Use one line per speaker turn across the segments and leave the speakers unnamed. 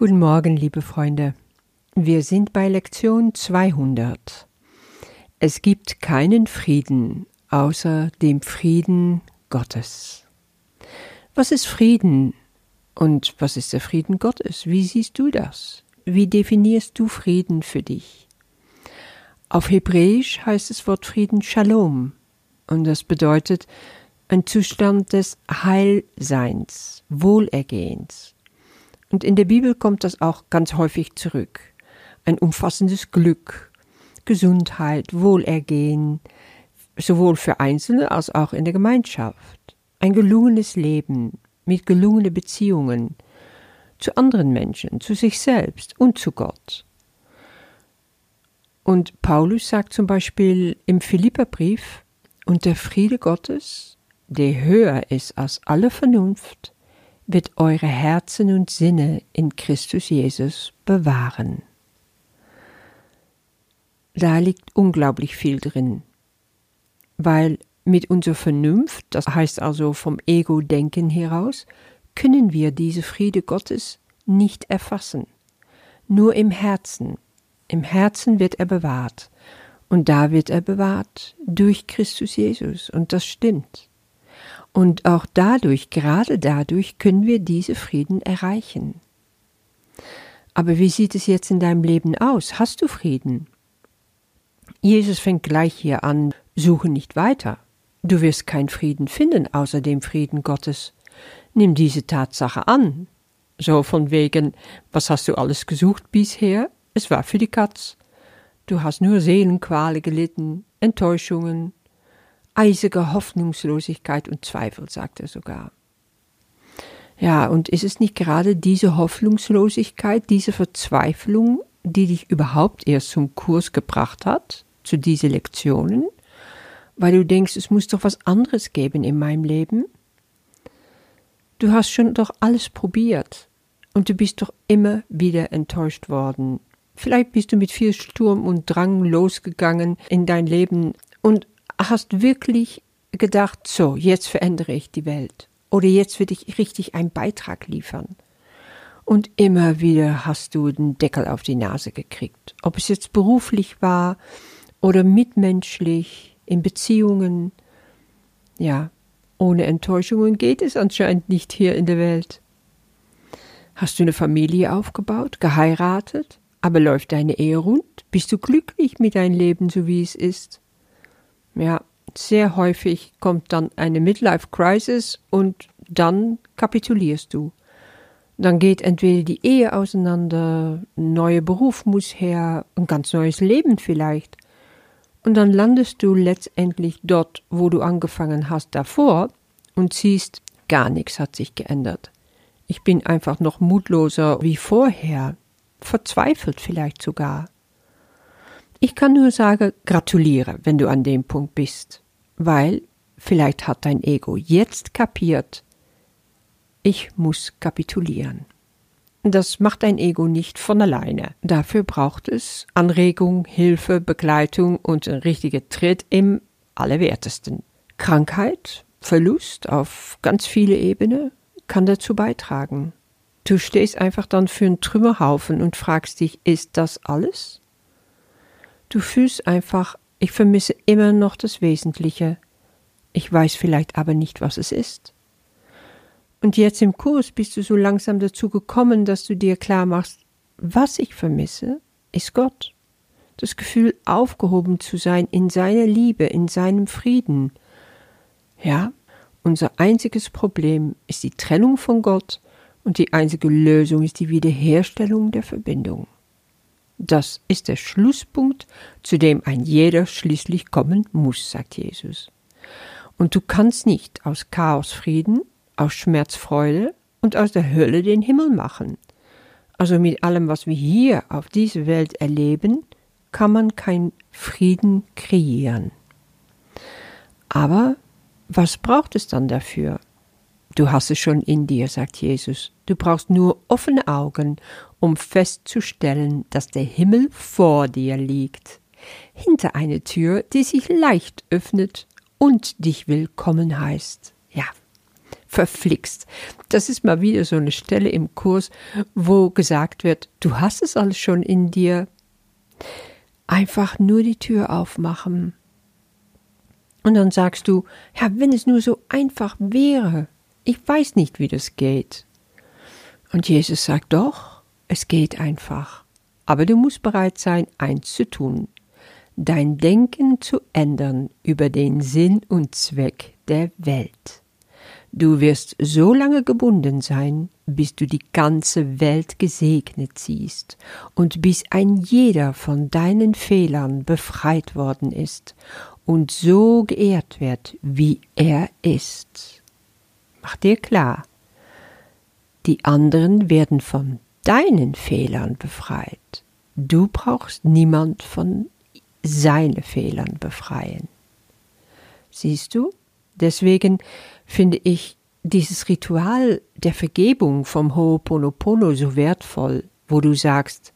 Guten Morgen, liebe Freunde. Wir sind bei Lektion 200. Es gibt keinen Frieden außer dem Frieden Gottes. Was ist Frieden und was ist der Frieden Gottes? Wie siehst du das? Wie definierst du Frieden für dich? Auf Hebräisch heißt das Wort Frieden Shalom und das bedeutet ein Zustand des Heilseins, Wohlergehens. Und in der Bibel kommt das auch ganz häufig zurück. Ein umfassendes Glück, Gesundheit, Wohlergehen, sowohl für Einzelne als auch in der Gemeinschaft. Ein gelungenes Leben mit gelungenen Beziehungen zu anderen Menschen, zu sich selbst und zu Gott. Und Paulus sagt zum Beispiel im Philipperbrief, und der Friede Gottes, der höher ist als alle Vernunft, wird eure Herzen und Sinne in Christus Jesus bewahren. Da liegt unglaublich viel drin, weil mit unserer Vernunft, das heißt also vom Ego-Denken heraus, können wir diese Friede Gottes nicht erfassen. Nur im Herzen. Im Herzen wird er bewahrt. Und da wird er bewahrt durch Christus Jesus. Und das stimmt. Und auch dadurch, gerade dadurch, können wir diese Frieden erreichen. Aber wie sieht es jetzt in deinem Leben aus? Hast du Frieden? Jesus fängt gleich hier an, suche nicht weiter. Du wirst keinen Frieden finden außer dem Frieden Gottes. Nimm diese Tatsache an. So von wegen, was hast du alles gesucht bisher? Es war für die Katz. Du hast nur Seelenquale gelitten, Enttäuschungen, eisige Hoffnungslosigkeit und Zweifel, sagt er sogar. Ja, und ist es nicht gerade diese Hoffnungslosigkeit, diese Verzweiflung, die dich überhaupt erst zum Kurs gebracht hat, zu diesen Lektionen? Weil du denkst, es muss doch was anderes geben in meinem Leben? Du hast schon doch alles probiert und du bist doch immer wieder enttäuscht worden. Vielleicht bist du mit viel Sturm und Drang losgegangen in dein Leben und hast wirklich gedacht, so, jetzt verändere ich die Welt. Oder jetzt will ich richtig einen Beitrag liefern. Und immer wieder hast du den Deckel auf die Nase gekriegt. Ob es jetzt beruflich war oder mitmenschlich, in Beziehungen. Ja, ohne Enttäuschungen geht es anscheinend nicht hier in der Welt. Hast du eine Familie aufgebaut, geheiratet, aber läuft deine Ehe rund? Bist du glücklich mit deinem Leben, so wie es ist? Ja, sehr häufig kommt dann eine Midlife Crisis und dann kapitulierst du. Dann geht entweder die Ehe auseinander, ein neuer Beruf muss her, ein ganz neues Leben vielleicht. Und dann landest du letztendlich dort, wo du angefangen hast davor und siehst, gar nichts hat sich geändert. Ich bin einfach noch mutloser wie vorher, verzweifelt vielleicht sogar. Ich kann nur sagen, gratuliere, wenn du an dem Punkt bist, weil vielleicht hat dein Ego jetzt kapiert, ich muss kapitulieren. Das macht dein Ego nicht von alleine. Dafür braucht es Anregung, Hilfe, Begleitung und ein richtiger Tritt im Allerwertesten. Krankheit, Verlust auf ganz viele Ebenen kann dazu beitragen. Du stehst einfach dann für einen Trümmerhaufen und fragst dich, ist das alles? Du fühlst einfach, ich vermisse immer noch das Wesentliche. Ich weiß vielleicht aber nicht, was es ist. Und jetzt im Kurs bist du so langsam dazu gekommen, dass du dir klar machst, was ich vermisse, ist Gott. Das Gefühl, aufgehoben zu sein in seiner Liebe, in seinem Frieden. Ja, unser einziges Problem ist die Trennung von Gott und die einzige Lösung ist die Wiederherstellung der Verbindung. Das ist der Schlusspunkt, zu dem ein jeder schließlich kommen muss, sagt Jesus. Und du kannst nicht aus Chaos Frieden, aus Schmerz Freude und aus der Hölle den Himmel machen. Also mit allem, was wir hier auf dieser Welt erleben, kann man kein Frieden kreieren. Aber was braucht es dann dafür? Du hast es schon in dir, sagt Jesus. Du brauchst nur offene Augen, um festzustellen, dass der Himmel vor dir liegt, hinter eine Tür, die sich leicht öffnet und dich willkommen heißt. Ja, verflixt. Das ist mal wieder so eine Stelle im Kurs, wo gesagt wird, du hast es alles schon in dir. Einfach nur die Tür aufmachen. Und dann sagst du, ja, wenn es nur so einfach wäre. Ich weiß nicht, wie das geht. Und Jesus sagt doch, es geht einfach. Aber du musst bereit sein, eins zu tun. Dein Denken zu ändern über den Sinn und Zweck der Welt. Du wirst so lange gebunden sein, bis du die ganze Welt gesegnet siehst und bis ein jeder von deinen Fehlern befreit worden ist und so geehrt wird, wie er ist. Mach dir klar, die anderen werden von deinen Fehlern befreit. Du brauchst niemand von seinen Fehlern befreien. Siehst du? Deswegen finde ich dieses Ritual der Vergebung vom Ho'oponopono so wertvoll, wo du sagst,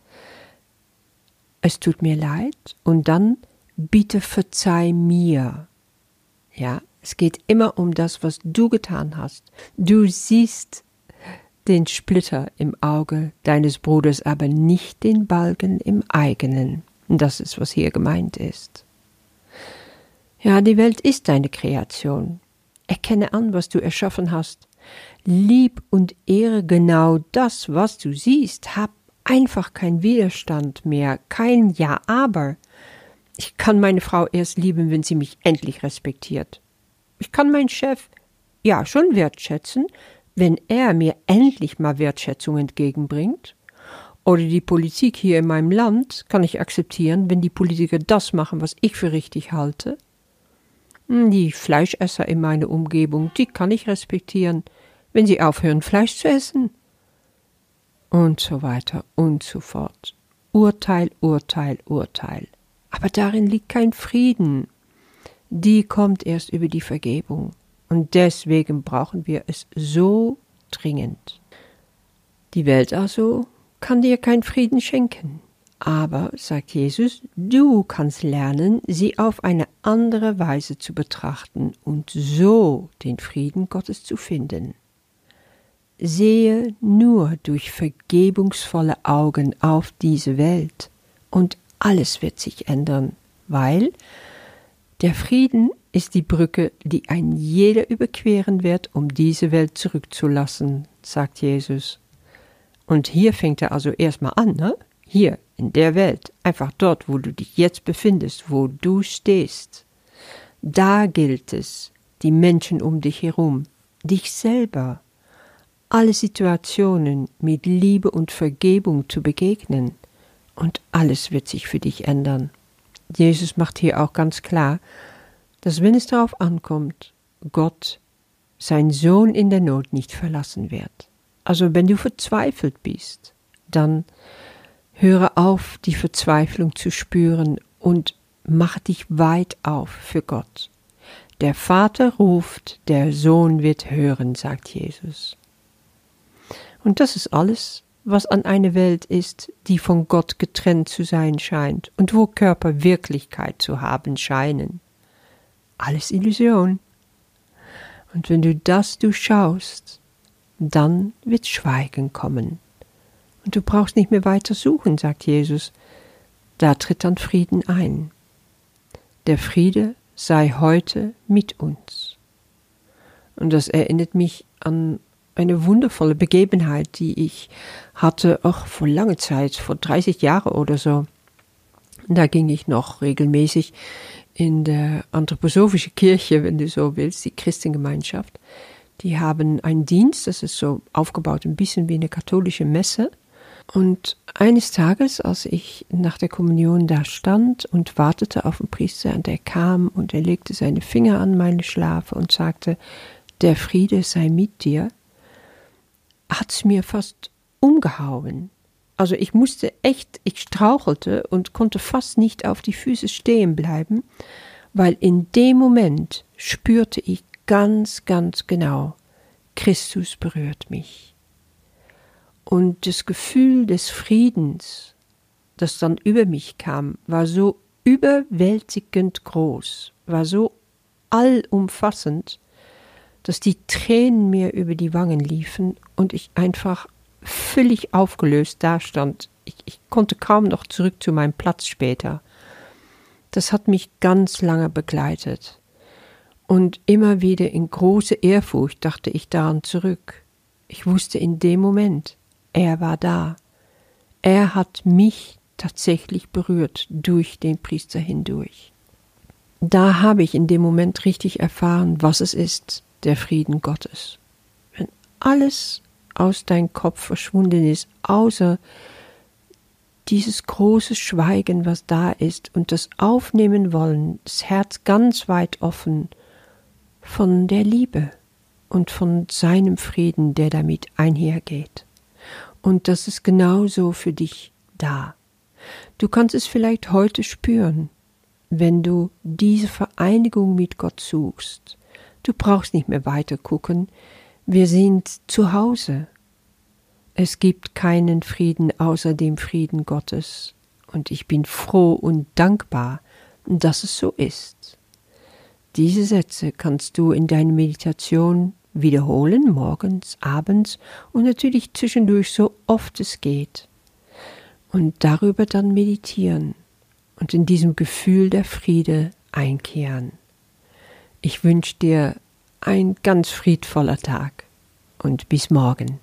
es tut mir leid und dann bitte verzeih mir. Ja, es geht immer um das, was du getan hast. Du siehst den Splitter im Auge deines Bruders, aber nicht den Balken im eigenen. Das ist, was hier gemeint ist. Ja, die Welt ist deine Kreation. Erkenne an, was du erschaffen hast. Lieb und ehre genau das, was du siehst. Hab einfach keinen Widerstand mehr, kein Ja, aber. Ich kann meine Frau erst lieben, wenn sie mich endlich respektiert. Ich kann meinen Chef ja schon wertschätzen, wenn er mir endlich mal Wertschätzung entgegenbringt. Oder die Politik hier in meinem Land kann ich akzeptieren, wenn die Politiker das machen, was ich für richtig halte. Hm, die Fleischesser in meiner Umgebung, die kann ich respektieren, wenn sie aufhören, Fleisch zu essen. Und so weiter und so fort. Urteil, Urteil, Urteil. Aber darin liegt kein Frieden. Die kommt erst über die Vergebung. Und deswegen brauchen wir es so dringend. Die Welt also kann dir keinen Frieden schenken. Aber, sagt Jesus, du kannst lernen, sie auf eine andere Weise zu betrachten und so den Frieden Gottes zu finden. Sehe nur durch vergebungsvolle Augen auf diese Welt und alles wird sich ändern, weil der Frieden ist die Brücke, die ein jeder überqueren wird, um diese Welt zurückzulassen, sagt Jesus. Und hier fängt er also erstmal an, ne? Hier, in der Welt, einfach dort, wo du dich jetzt befindest, wo du stehst. Da gilt es, die Menschen um dich herum, dich selber, alle Situationen mit Liebe und Vergebung zu begegnen, und alles wird sich für dich ändern. Jesus macht hier auch ganz klar, dass wenn es darauf ankommt, Gott sein Sohn in der Not nicht verlassen wird. Also wenn du verzweifelt bist, dann höre auf, die Verzweiflung zu spüren und mach dich weit auf für Gott. Der Vater ruft, der Sohn wird hören, sagt Jesus. Und das ist alles, was an eine Welt ist, die von Gott getrennt zu sein scheint und wo Körper Wirklichkeit zu haben scheinen. Alles Illusion. Und wenn du das durchschaust, dann wird Schweigen kommen. Und du brauchst nicht mehr weiter suchen, sagt Jesus. Da tritt dann Frieden ein. Der Friede sei heute mit uns. Und das erinnert mich an eine wundervolle Begebenheit, die ich hatte, auch vor langer Zeit, vor 30 Jahren oder so. Da ging ich noch regelmäßig in der anthroposophische Kirche, wenn du so willst, die Christengemeinschaft. Die haben einen Dienst, das ist so aufgebaut, ein bisschen wie eine katholische Messe. Und eines Tages, als ich nach der Kommunion da stand und wartete auf den Priester, und er kam und er legte seine Finger an meine Schlafe und sagte, der Friede sei mit dir, hat's mir fast umgehauen. Also ich musste echt, ich strauchelte und konnte fast nicht auf die Füße stehen bleiben, weil in dem Moment spürte ich ganz, ganz genau, Christus berührt mich. Und das Gefühl des Friedens, das dann über mich kam, war so überwältigend groß, war so allumfassend, dass die Tränen mir über die Wangen liefen und ich einfach völlig aufgelöst dastand. Ich, ich konnte kaum noch zurück zu meinem Platz später. Das hat mich ganz lange begleitet. Und immer wieder in große Ehrfurcht dachte ich daran zurück. Ich wusste in dem Moment, er war da. Er hat mich tatsächlich berührt durch den Priester hindurch. Da habe ich in dem Moment richtig erfahren, was es ist, der Frieden Gottes. Wenn alles aus deinem Kopf verschwunden ist, außer dieses große Schweigen, was da ist, und das Aufnehmen wollen, das Herz ganz weit offen von der Liebe und von seinem Frieden, der damit einhergeht. Und das ist genauso für dich da. Du kannst es vielleicht heute spüren, wenn du diese Vereinigung mit Gott suchst. Du brauchst nicht mehr weiter gucken. Wir sind zu Hause. Es gibt keinen Frieden außer dem Frieden Gottes. Und ich bin froh und dankbar, dass es so ist. Diese Sätze kannst du in deiner Meditation wiederholen, morgens, abends und natürlich zwischendurch so oft es geht. Und darüber dann meditieren und in diesem Gefühl der Friede einkehren. Ich wünsche dir ein ganz friedvoller Tag und bis morgen.